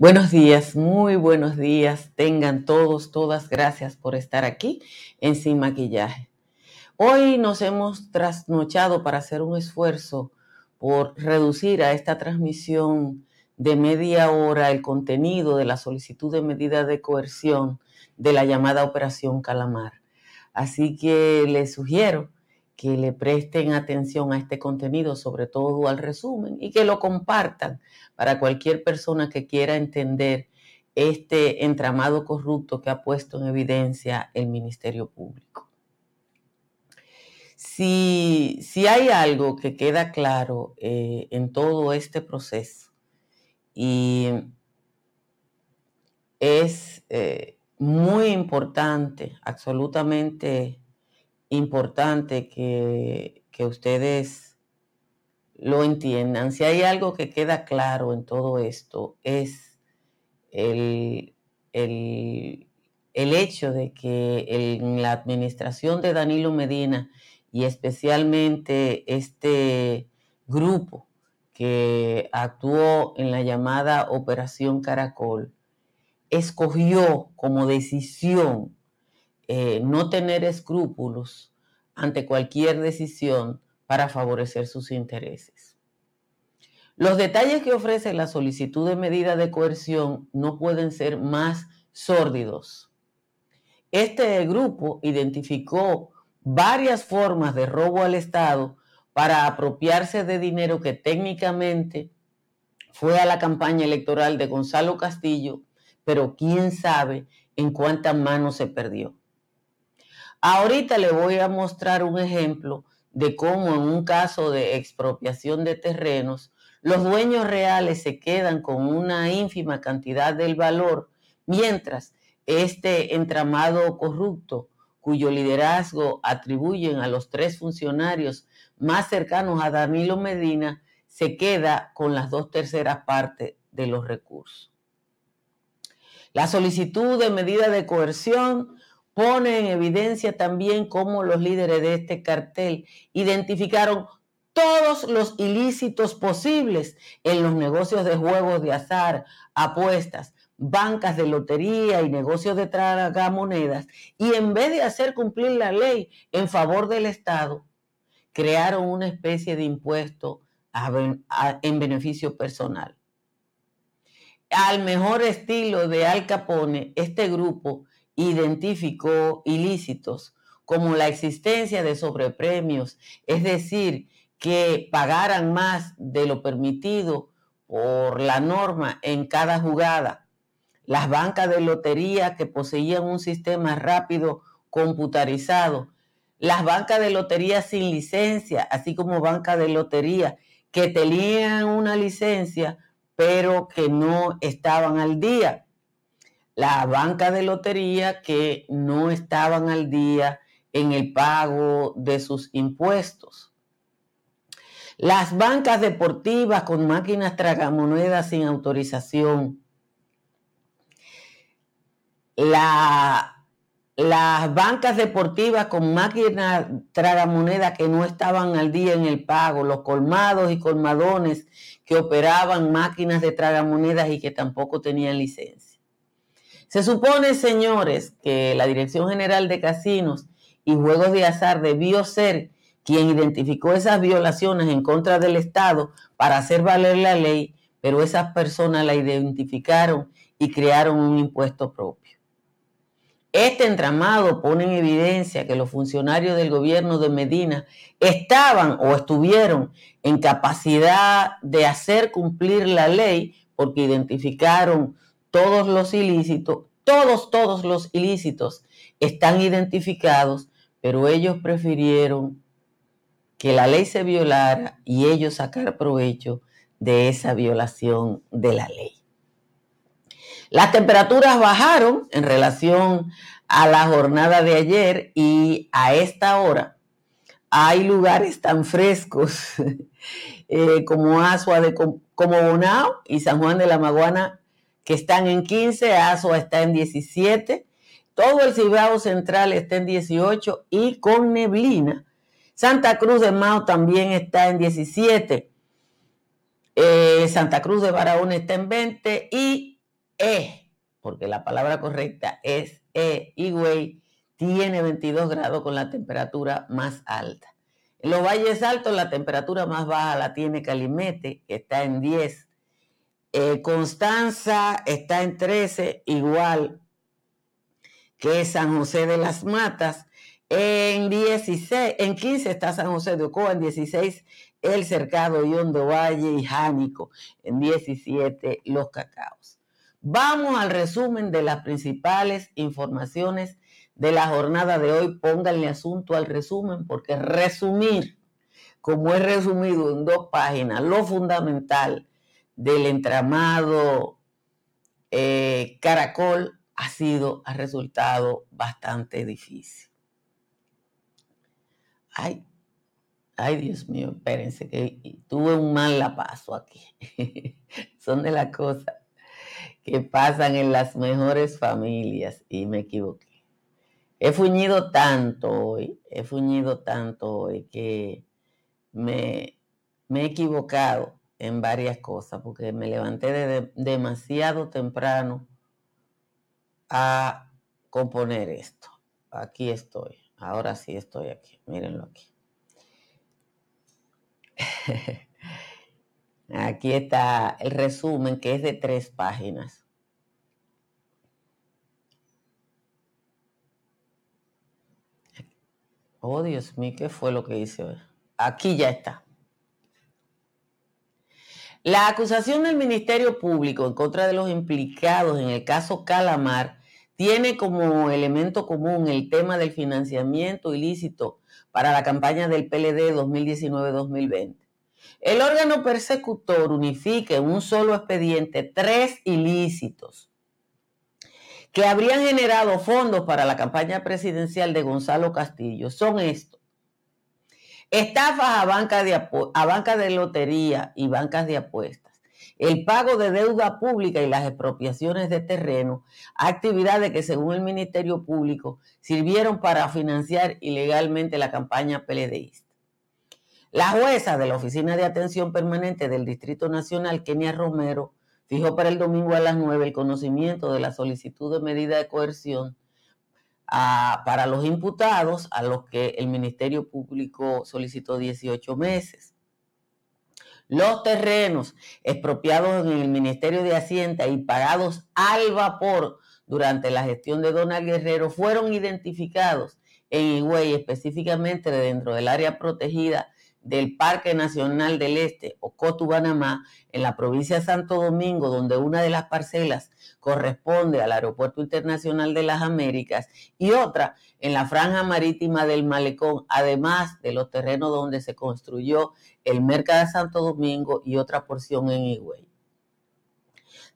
Buenos días, muy buenos días. Tengan todos, todas gracias por estar aquí en Sin Maquillaje. Hoy nos hemos trasnochado para hacer un esfuerzo por reducir a esta transmisión de media hora el contenido de la solicitud de medida de coerción de la llamada Operación Calamar. Así que les sugiero que le presten atención a este contenido, sobre todo al resumen, y que lo compartan para cualquier persona que quiera entender este entramado corrupto que ha puesto en evidencia el Ministerio Público. Si, si hay algo que queda claro eh, en todo este proceso, y es eh, muy importante, absolutamente importante que, ustedes lo entiendan. Si hay algo que queda claro en todo esto, es el, hecho de que en la administración de Danilo Medina y especialmente este grupo que actuó en la llamada Operación Caracol, escogió como decisión eh, no tener escrúpulos ante cualquier decisión para favorecer sus intereses. Los detalles que ofrece la solicitud de medida de coerción no pueden ser más sórdidos. Este grupo identificó varias formas de robo al Estado para apropiarse de dinero que técnicamente fue a la campaña electoral de Gonzalo Castillo, pero quién sabe en cuántas manos se perdió. Ahorita le voy a mostrar un ejemplo de cómo en un caso de expropiación de terrenos, los dueños reales se quedan con una ínfima cantidad del valor, mientras este entramado corrupto, cuyo liderazgo atribuyen a los tres funcionarios más cercanos a Danilo Medina, se queda con las dos terceras partes de los recursos. La solicitud de medida de coerción pone en evidencia también cómo los líderes de este cartel identificaron todos los ilícitos posibles en los negocios de juegos de azar, apuestas, bancas de lotería y negocios de tragamonedas, y en vez de hacer cumplir la ley en favor del Estado, crearon una especie de impuesto en beneficio personal. Al mejor estilo de Al Capone, este grupo identificó ilícitos como la existencia de sobrepremios, es decir, que pagaran más de lo permitido por la norma en cada jugada, las bancas de lotería que poseían un sistema rápido computarizado, las bancas de lotería sin licencia, así como bancas de lotería que tenían una licencia pero que no estaban al día la banca de lotería que no estaban al día en el pago de sus impuestos. Las bancas deportivas con máquinas tragamonedas sin autorización. las bancas deportivas con máquinas tragamonedas que no estaban al día en el pago. Los colmados y colmadones que operaban máquinas de tragamonedas y que tampoco tenían licencia. Se supone, señores, que la Dirección General de Casinos y Juegos de Azar debió ser quien identificó esas violaciones en contra del Estado para hacer valer la ley, pero esas personas la identificaron y crearon un impuesto propio. Este entramado pone en evidencia que los funcionarios del gobierno de Medina estaban o estuvieron en capacidad de hacer cumplir la ley porque identificaron todos los ilícitos, todos, todos los ilícitos están identificados, pero ellos prefirieron que la ley se violara y ellos sacar provecho de esa violación de la ley. Las temperaturas bajaron en relación a la jornada de ayer y a esta hora hay lugares tan frescos eh, como Asua de como Bonao y San Juan de la Maguana que están en 15, Asua está en 17, todo el Cibao Central está en 18 y con neblina. Santa Cruz de Mao también está en 17. Eh, Santa Cruz de Barahona está en 20 y E, porque la palabra correcta es E, Higüey, tiene 22 grados con la temperatura más alta. En los valles altos la temperatura más baja la tiene Calimete, que está en 10. Eh, Constanza está en 13, igual que San José de las Matas. En 16, en 15 está San José de Ocoa, en 16 El Cercado Hondo Valle y Jánico, en 17 Los Cacaos. Vamos al resumen de las principales informaciones de la jornada de hoy. Pónganle asunto al resumen, porque resumir, como he resumido en dos páginas, lo fundamental del entramado eh, caracol ha sido, ha resultado bastante difícil. Ay, ay Dios mío, espérense que tuve un mal la paso aquí. Son de las cosas que pasan en las mejores familias y me equivoqué. He fuñido tanto hoy, he fuñido tanto hoy que me, he equivocado en varias cosas porque me levanté demasiado temprano a componer esto. Aquí estoy, ahora sí estoy aquí, mírenlo aquí. Aquí está el resumen que es de tres páginas. Oh, Dios mío, ¿qué fue lo que hice hoy? Aquí ya está. La acusación del Ministerio Público en contra de los implicados en el caso Calamar tiene como elemento común el tema del financiamiento ilícito para la campaña del PLD 2019-2020. El órgano persecutor unifica en un solo expediente tres ilícitos que habrían generado fondos para la campaña presidencial de Gonzalo Castillo son estos. Estafas a banca de, a de lotería y bancas de apuestas. El pago de deuda pública y las expropiaciones de terreno, actividades que según el Ministerio Público sirvieron para financiar ilegalmente la campaña PLDista. La jueza de la Oficina de Atención Permanente del Distrito Nacional, Kenia Romero, Fijo para el domingo a las 9 el conocimiento de la solicitud de medida de coerción para los imputados a los que el Ministerio Público solicitó 18 meses. Los terrenos expropiados en el Ministerio de Hacienda y pagados al vapor durante la gestión de Donald Guerrero fueron identificados en Higüey, específicamente dentro del área protegida del Parque Nacional del Este o Cotubanamá en la provincia de Santo Domingo, donde una de las parcelas corresponde al Aeropuerto Internacional de las Américas y otra en la franja marítima del Malecón, además de los terrenos donde se construyó el Mercado de Santo Domingo y otra porción en Higüey.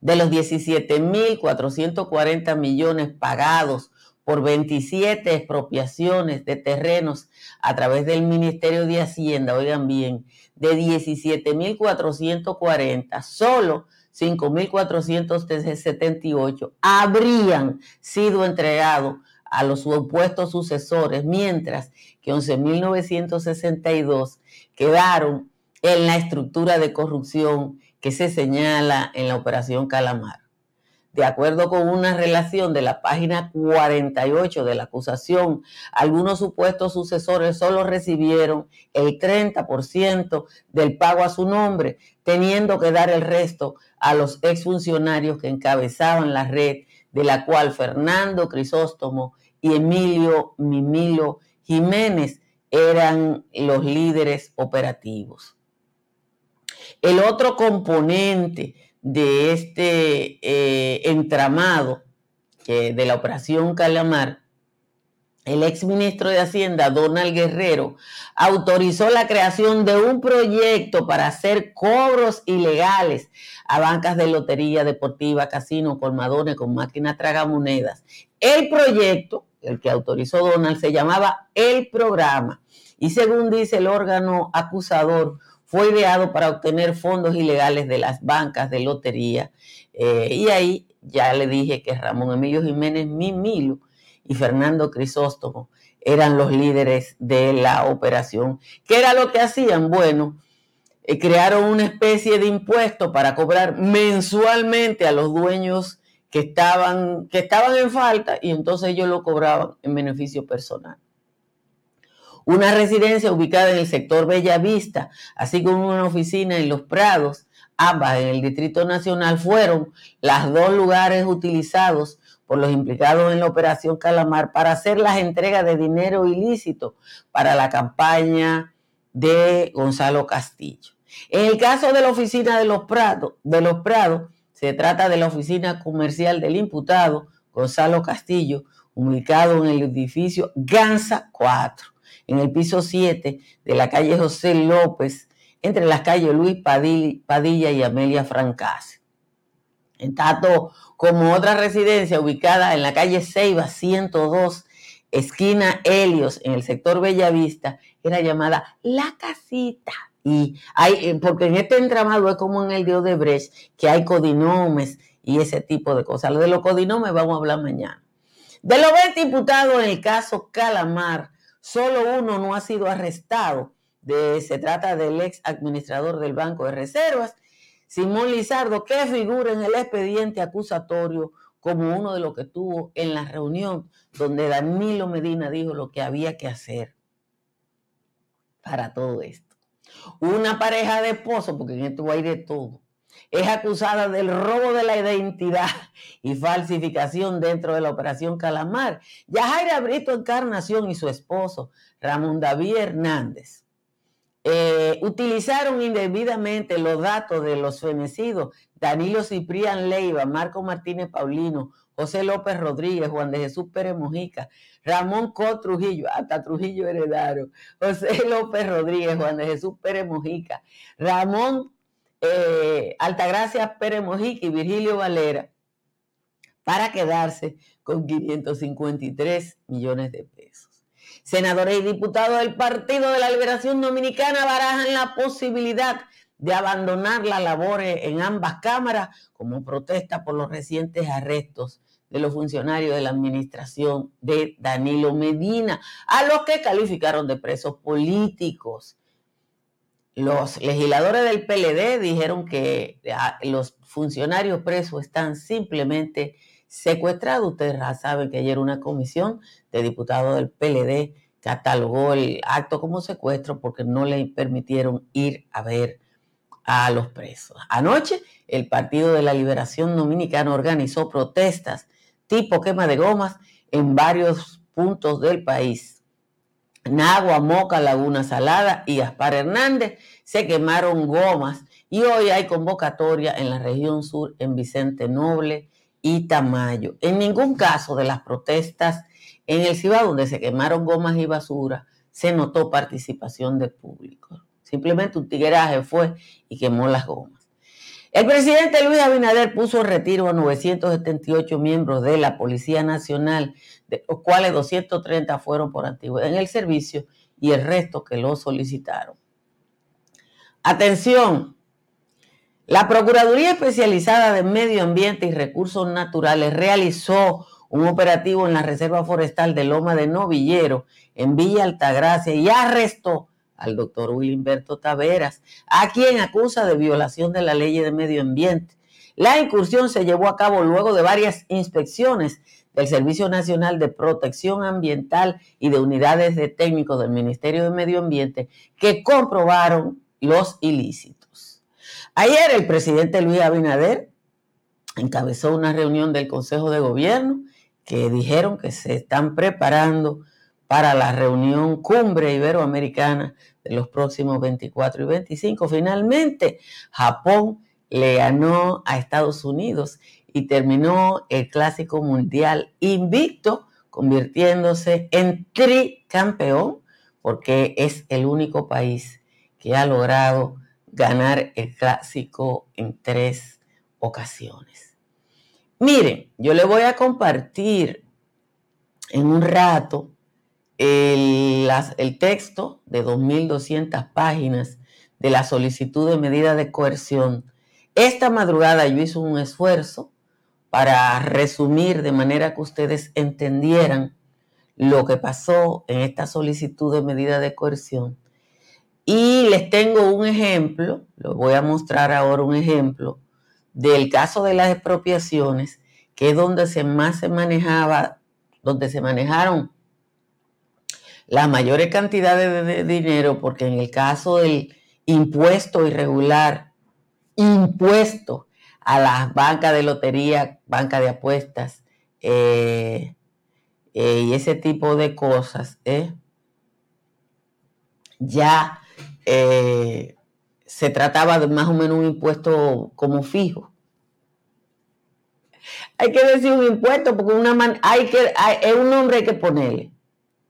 De los 17.440 millones pagados por 27 expropiaciones de terrenos a través del Ministerio de Hacienda, oigan bien, de 17.440, solo 5.478 habrían sido entregados a los supuestos sucesores, mientras que 11.962 quedaron en la estructura de corrupción que se señala en la operación Calamar de acuerdo con una relación de la página 48 de la acusación, algunos supuestos sucesores solo recibieron el 30% del pago a su nombre, teniendo que dar el resto a los exfuncionarios que encabezaban la red, de la cual Fernando Crisóstomo y Emilio Mimilo Jiménez eran los líderes operativos. El otro componente de este eh, entramado de la operación Calamar, el exministro de Hacienda, Donald Guerrero, autorizó la creación de un proyecto para hacer cobros ilegales a bancas de lotería deportiva, casino, colmadones con máquinas tragamonedas. El proyecto, el que autorizó Donald, se llamaba El Programa. Y según dice el órgano acusador, fue ideado para obtener fondos ilegales de las bancas de lotería. Eh, y ahí ya le dije que Ramón Emilio Jiménez Mimilo y Fernando Crisóstomo eran los líderes de la operación. ¿Qué era lo que hacían? Bueno, eh, crearon una especie de impuesto para cobrar mensualmente a los dueños que estaban, que estaban en falta y entonces ellos lo cobraban en beneficio personal. Una residencia ubicada en el sector Bella Vista, así como una oficina en Los Prados, ambas en el Distrito Nacional, fueron las dos lugares utilizados por los implicados en la operación Calamar para hacer las entregas de dinero ilícito para la campaña de Gonzalo Castillo. En el caso de la oficina de los Prados, de los Prados se trata de la oficina comercial del imputado Gonzalo Castillo, ubicado en el edificio Gansa 4, en el piso 7 de la calle José López, entre las calles Luis Padilla y Amelia Francase. En tanto, como otra residencia ubicada en la calle Ceiba 102, esquina Helios, en el sector Bellavista, era llamada La Casita. Y hay, eh, porque en este entramado es como en el de Odebrecht, que hay codinomes y ese tipo de cosas. De los codinomes vamos a hablar mañana. De los 20 imputados en el caso Calamar, solo uno no ha sido arrestado. De, se trata del ex administrador del Banco de Reservas, Simón Lizardo, que figura en el expediente acusatorio como uno de los que tuvo en la reunión donde Danilo Medina dijo lo que había que hacer para todo esto. Una pareja de esposos, porque en esto hay de todo, es acusada del robo de la identidad y falsificación dentro de la operación Calamar. Yajaira Brito Encarnación y su esposo, Ramón David Hernández, eh, utilizaron indebidamente los datos de los fenecidos Danilo Ciprián Leiva, Marco Martínez Paulino, José López Rodríguez, Juan de Jesús Pérez Mojica, Ramón Co Trujillo, hasta Trujillo Heredaro, José López Rodríguez, Juan de Jesús Pérez Mojica, Ramón eh, Altagracia Pérez Mojica y Virgilio Valera, para quedarse con 553 millones de pesos. Senadores y diputados del Partido de la Liberación Dominicana barajan la posibilidad de abandonar las labores en ambas cámaras como protesta por los recientes arrestos de los funcionarios de la administración de Danilo Medina, a los que calificaron de presos políticos. Los legisladores del PLD dijeron que ah, los funcionarios presos están simplemente secuestrados. Ustedes saben que ayer una comisión de diputados del PLD catalogó el acto como secuestro porque no le permitieron ir a ver a los presos. Anoche, el Partido de la Liberación Dominicana organizó protestas tipo quema de gomas en varios puntos del país. Nagua, Moca, Laguna Salada y Aspar Hernández se quemaron gomas y hoy hay convocatoria en la región sur en Vicente Noble y Tamayo. En ningún caso de las protestas en el Cibao, donde se quemaron gomas y basura, se notó participación del público. Simplemente un tigueraje fue y quemó las gomas. El presidente Luis Abinader puso retiro a 978 miembros de la Policía Nacional, de los cuales 230 fueron por antigüedad en el servicio y el resto que lo solicitaron. Atención, la Procuraduría Especializada de Medio Ambiente y Recursos Naturales realizó un operativo en la Reserva Forestal de Loma de Novillero, en Villa Altagracia, y arrestó al doctor Willimberto Taveras, a quien acusa de violación de la ley de medio ambiente. La incursión se llevó a cabo luego de varias inspecciones del Servicio Nacional de Protección Ambiental y de unidades de técnicos del Ministerio de Medio Ambiente que comprobaron los ilícitos. Ayer el presidente Luis Abinader encabezó una reunión del Consejo de Gobierno que dijeron que se están preparando para la reunión cumbre iberoamericana de los próximos 24 y 25. Finalmente, Japón le ganó a Estados Unidos y terminó el clásico mundial invicto, convirtiéndose en tricampeón, porque es el único país que ha logrado ganar el clásico en tres ocasiones. Miren, yo le voy a compartir en un rato el, el texto de 2.200 páginas de la solicitud de medida de coerción. Esta madrugada yo hice un esfuerzo para resumir de manera que ustedes entendieran lo que pasó en esta solicitud de medida de coerción. Y les tengo un ejemplo, les voy a mostrar ahora un ejemplo del caso de las expropiaciones que es donde se más se manejaba, donde se manejaron las mayores cantidades de, dinero, porque en el caso del impuesto irregular, impuesto a las bancas de lotería, banca de apuestas eh, eh, y ese tipo de cosas, ¿eh? ya se trataba de más o menos un impuesto como fijo. Hay que decir un impuesto porque una hay que, es un nombre hay que ponerle.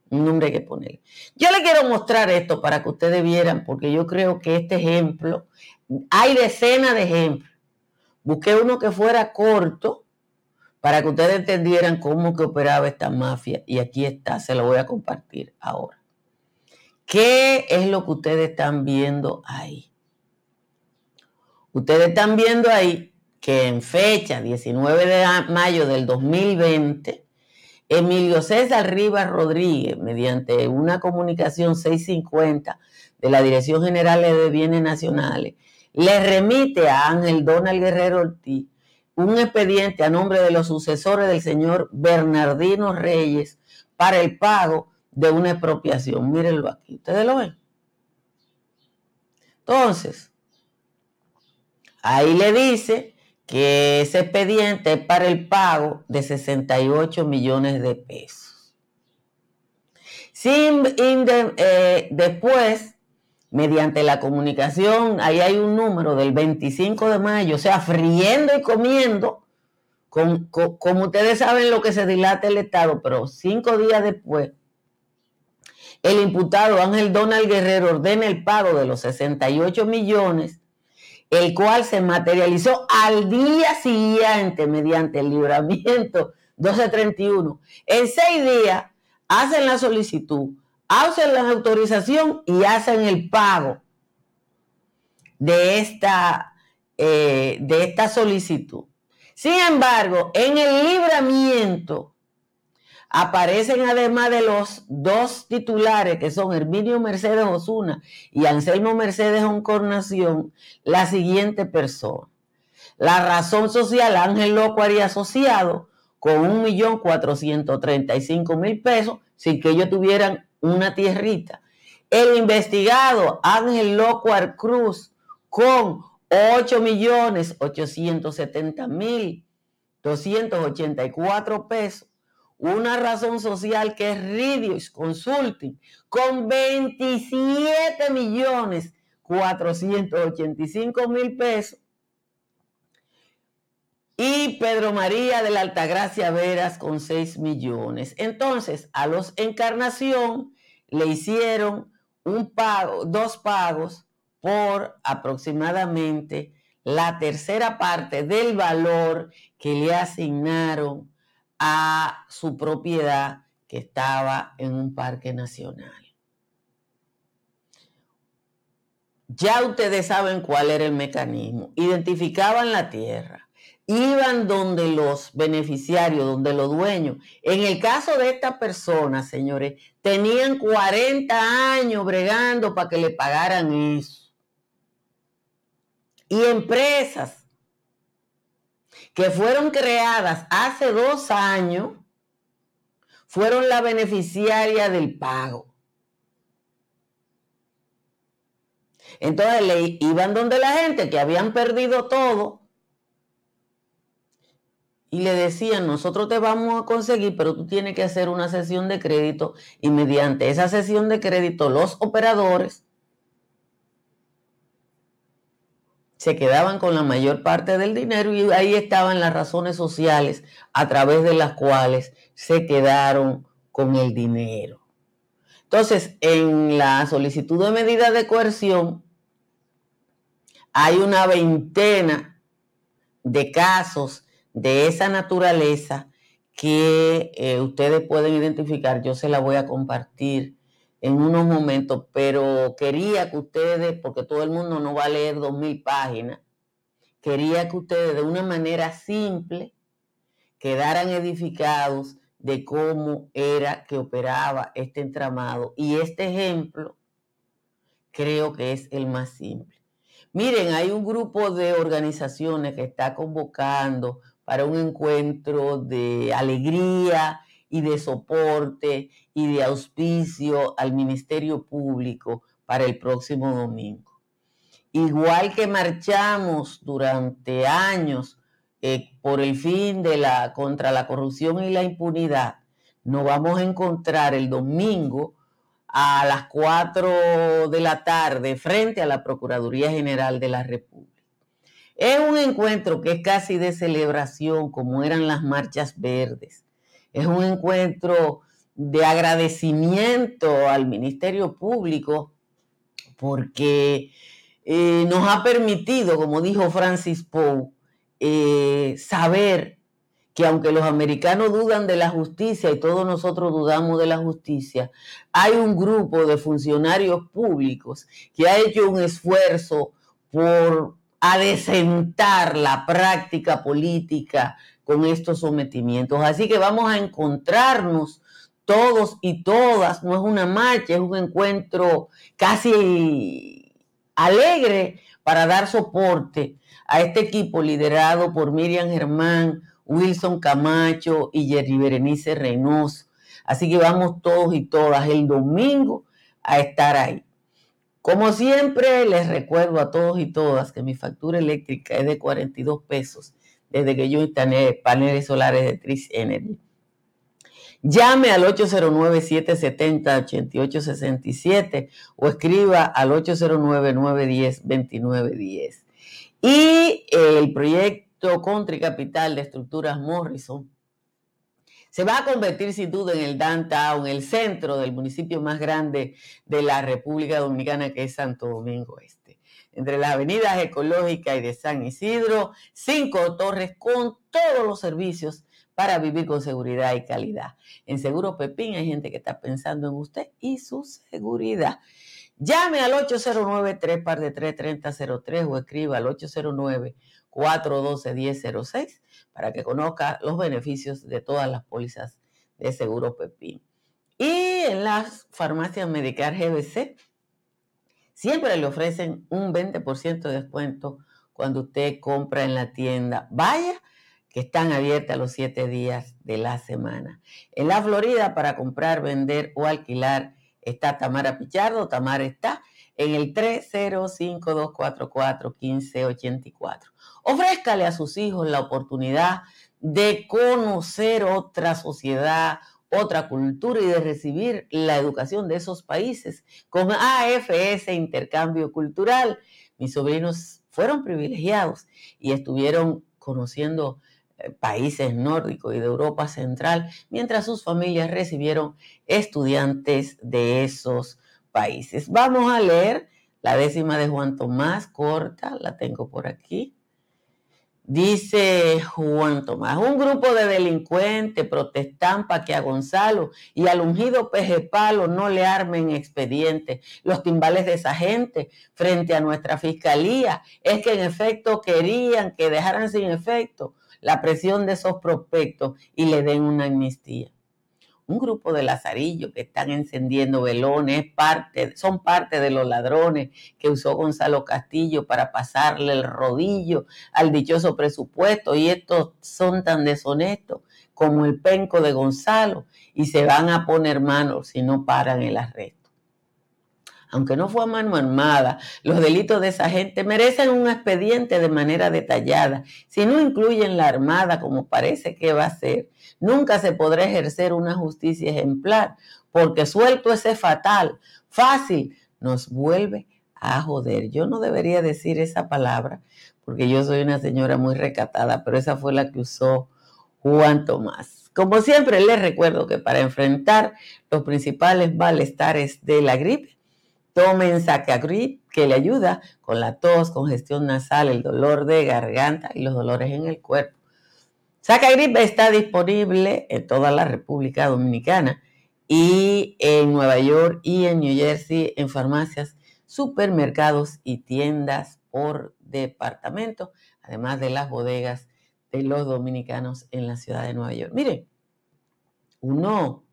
Un nombre que ponerle. Yo le quiero mostrar esto para que ustedes vieran, porque yo creo que este ejemplo, hay decenas de ejemplos. Busqué uno que fuera corto para que ustedes entendieran cómo que operaba esta mafia y aquí está, se lo voy a compartir ahora. ¿Qué es lo que ustedes están viendo ahí? Ustedes están viendo ahí que en fecha 19 de mayo del 2020, Emilio César Rivas Rodríguez, mediante una comunicación 650 de la Dirección General de Bienes Nacionales, le remite a Ángel Donald Guerrero Ortiz un expediente a nombre de los sucesores del señor Bernardino Reyes para el pago de una expropiación. Mírenlo aquí, ustedes lo ven. Entonces, Ahí le dice que ese expediente es para el pago de 68 millones de pesos. Sin, eh, después, mediante la comunicación, ahí hay un número del 25 de mayo, o sea, friendo y comiendo, como ustedes saben lo que se dilata el Estado, pero cinco días después, el imputado Ángel Donald Guerrero ordena el pago de los 68 millones el cual se materializó al día siguiente mediante el libramiento 1231. En seis días hacen la solicitud, hacen la autorización y hacen el pago de esta, eh, de esta solicitud. Sin embargo, en el libramiento Aparecen además de los dos titulares que son Herminio Mercedes Osuna y Anselmo Mercedes Oncornación, la siguiente persona. La razón social Ángel Loco y asociado con 1.435.000 pesos sin que ellos tuvieran una tierrita. El investigado Ángel Loco Cruz con 8.870.284 pesos una razón social que es Ridius Consulting con 27 millones 485 mil pesos. Y Pedro María de la Altagracia Veras con 6 millones. Entonces, a los Encarnación le hicieron un pago, dos pagos por aproximadamente la tercera parte del valor que le asignaron a su propiedad que estaba en un parque nacional. Ya ustedes saben cuál era el mecanismo. Identificaban la tierra, iban donde los beneficiarios, donde los dueños. En el caso de esta persona, señores, tenían 40 años bregando para que le pagaran eso. Y empresas que fueron creadas hace dos años fueron la beneficiaria del pago. Entonces le iban donde la gente que habían perdido todo y le decían, nosotros te vamos a conseguir, pero tú tienes que hacer una sesión de crédito y mediante esa sesión de crédito los operadores se quedaban con la mayor parte del dinero y ahí estaban las razones sociales a través de las cuales se quedaron con el dinero. Entonces, en la solicitud de medida de coerción hay una veintena de casos de esa naturaleza que eh, ustedes pueden identificar. Yo se la voy a compartir en unos momentos, pero quería que ustedes, porque todo el mundo no va a leer dos mil páginas, quería que ustedes de una manera simple quedaran edificados de cómo era que operaba este entramado. Y este ejemplo creo que es el más simple. Miren, hay un grupo de organizaciones que está convocando para un encuentro de alegría y de soporte y de auspicio al Ministerio Público para el próximo domingo. Igual que marchamos durante años eh, por el fin de la contra la corrupción y la impunidad, nos vamos a encontrar el domingo a las 4 de la tarde frente a la Procuraduría General de la República. Es un encuentro que es casi de celebración, como eran las marchas verdes. Es un encuentro de agradecimiento al Ministerio Público porque eh, nos ha permitido, como dijo Francis Poe, eh, saber que aunque los americanos dudan de la justicia y todos nosotros dudamos de la justicia, hay un grupo de funcionarios públicos que ha hecho un esfuerzo por adecentar la práctica política con estos sometimientos. Así que vamos a encontrarnos todos y todas, no es una marcha, es un encuentro casi alegre para dar soporte a este equipo liderado por Miriam Germán, Wilson Camacho y Jerry Berenice Reynoso. Así que vamos todos y todas el domingo a estar ahí. Como siempre, les recuerdo a todos y todas que mi factura eléctrica es de 42 pesos desde que yo instalé paneles solares de Tris Energy. Llame al 809-770-8867 o escriba al 809-910-2910. Y el proyecto Country Capital de Estructuras Morrison, se va a convertir sin duda en el downtown, el centro del municipio más grande de la República Dominicana, que es Santo Domingo Este. Entre las avenidas ecológicas y de San Isidro, cinco torres con todos los servicios para vivir con seguridad y calidad. En Seguro Pepín hay gente que está pensando en usted y su seguridad. Llame al 809 3 de 3003 o escriba al 809 412-1006 para que conozca los beneficios de todas las pólizas de seguro Pepín. Y en las farmacias Medicar GBC siempre le ofrecen un 20% de descuento cuando usted compra en la tienda. Vaya que están abiertas los siete días de la semana. En la Florida para comprar, vender o alquilar está Tamara Pichardo. Tamara está en el 305-244-1584. Ofrézcale a sus hijos la oportunidad de conocer otra sociedad, otra cultura y de recibir la educación de esos países con AFS Intercambio Cultural. Mis sobrinos fueron privilegiados y estuvieron conociendo eh, países nórdicos y de Europa Central, mientras sus familias recibieron estudiantes de esos países. Vamos a leer la décima de Juan Tomás, corta, la tengo por aquí. Dice Juan Tomás, un grupo de delincuentes protestan para que a Gonzalo y al ungido peje palo no le armen expediente. Los timbales de esa gente frente a nuestra fiscalía es que en efecto querían que dejaran sin efecto la presión de esos prospectos y le den una amnistía un grupo de lazarillos que están encendiendo velones, parte, son parte de los ladrones que usó Gonzalo Castillo para pasarle el rodillo al dichoso presupuesto y estos son tan deshonestos como el penco de Gonzalo y se van a poner manos si no paran el arresto aunque no fue a mano armada, los delitos de esa gente merecen un expediente de manera detallada. Si no incluyen la armada, como parece que va a ser, nunca se podrá ejercer una justicia ejemplar, porque suelto ese fatal, fácil, nos vuelve a joder. Yo no debería decir esa palabra, porque yo soy una señora muy recatada, pero esa fue la que usó Juan Tomás. Como siempre, les recuerdo que para enfrentar los principales malestares de la gripe, Tomen Sacagrip, que le ayuda con la tos, congestión nasal, el dolor de garganta y los dolores en el cuerpo. Sacagrip está disponible en toda la República Dominicana y en Nueva York y en New Jersey en farmacias, supermercados y tiendas por departamento, además de las bodegas de los dominicanos en la ciudad de Nueva York. Miren, uno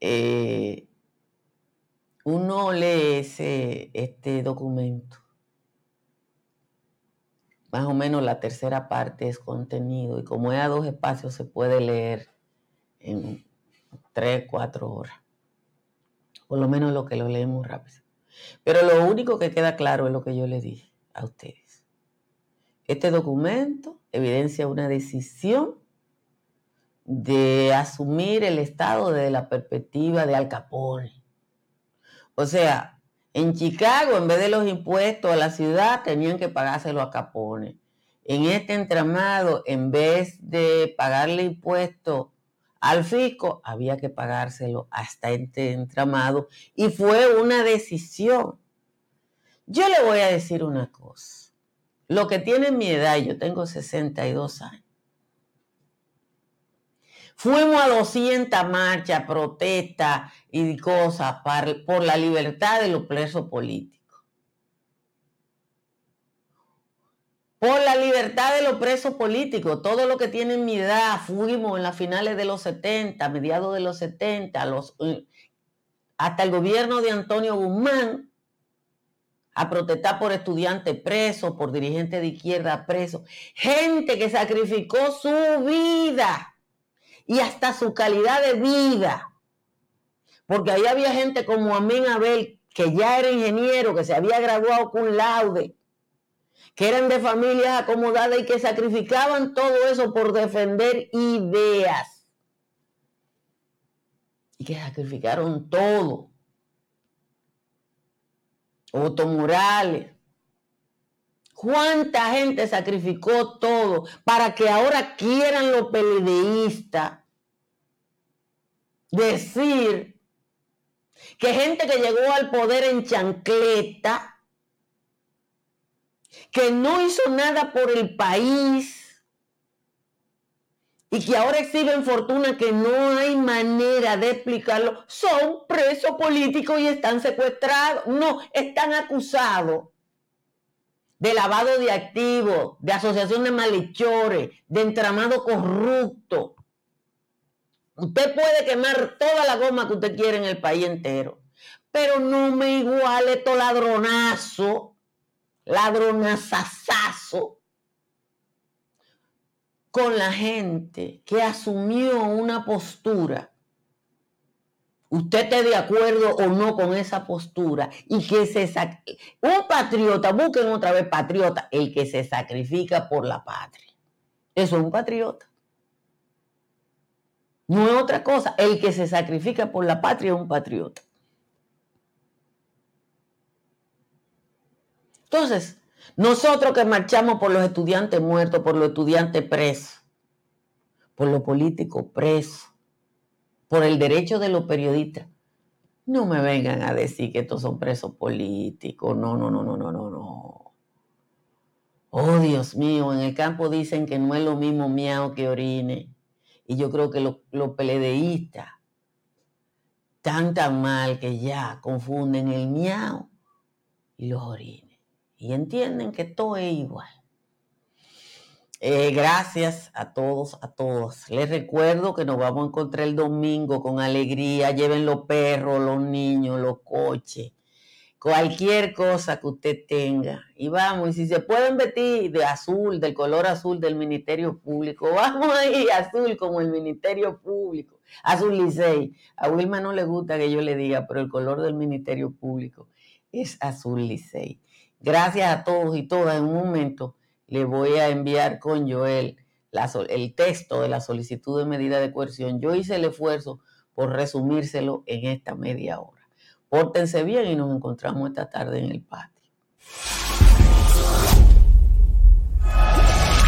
eh, uno lee ese, este documento más o menos la tercera parte es contenido y como es a dos espacios se puede leer en tres, cuatro horas. Por lo menos lo que lo leemos rápido. Pero lo único que queda claro es lo que yo le dije a ustedes. Este documento evidencia una decisión de asumir el Estado desde la perspectiva de Al Capone. O sea, en Chicago, en vez de los impuestos a la ciudad, tenían que pagárselo a Capone. En este entramado, en vez de pagarle impuestos al fisco, había que pagárselo hasta este entramado. Y fue una decisión. Yo le voy a decir una cosa. Lo que tiene mi edad, yo tengo 62 años. Fuimos a 200 marchas, protestas y cosas por la libertad de los presos políticos. Por la libertad de los presos políticos. Todo lo que tiene mi edad, fuimos en las finales de los 70, mediados de los 70, los, eh, hasta el gobierno de Antonio Guzmán a protestar por estudiantes presos, por dirigentes de izquierda presos. Gente que sacrificó su vida y hasta su calidad de vida. Porque ahí había gente como Amén Abel, que ya era ingeniero, que se había graduado con laude, que eran de familias acomodadas y que sacrificaban todo eso por defender ideas. Y que sacrificaron todo. Otto Morales. ¿Cuánta gente sacrificó todo para que ahora quieran los peledeístas decir que gente que llegó al poder en chancleta, que no hizo nada por el país y que ahora exhiben fortuna que no hay manera de explicarlo, son presos políticos y están secuestrados. No, están acusados de lavado de activos, de asociación de malhechores, de entramado corrupto. Usted puede quemar toda la goma que usted quiere en el país entero, pero no me iguale todo ladronazo, ladronazazazo con la gente que asumió una postura. Usted esté de acuerdo o no con esa postura y que se un patriota, busquen otra vez patriota, el que se sacrifica por la patria. Eso es un patriota. No es otra cosa. El que se sacrifica por la patria es un patriota. Entonces, nosotros que marchamos por los estudiantes muertos, por los estudiantes presos, por los políticos presos, por el derecho de los periodistas, no me vengan a decir que estos son presos políticos. No, no, no, no, no, no, no. Oh, Dios mío, en el campo dicen que no es lo mismo miau que orine. Y yo creo que los, los peledeístas tan mal que ya confunden el miau y los orines. Y entienden que todo es igual. Eh, gracias a todos, a todos. Les recuerdo que nos vamos a encontrar el domingo con alegría. Lleven los perros, los niños, los coches cualquier cosa que usted tenga. Y vamos, y si se pueden vestir de azul, del color azul del Ministerio Público, vamos ahí, azul como el Ministerio Público, azul Licey. A Wilma no le gusta que yo le diga, pero el color del Ministerio Público es azul Licey. Gracias a todos y todas. En un momento le voy a enviar con Joel el texto de la solicitud de medida de coerción. Yo hice el esfuerzo por resumírselo en esta media hora. Pórtense bien y nos encontramos esta tarde en el patio.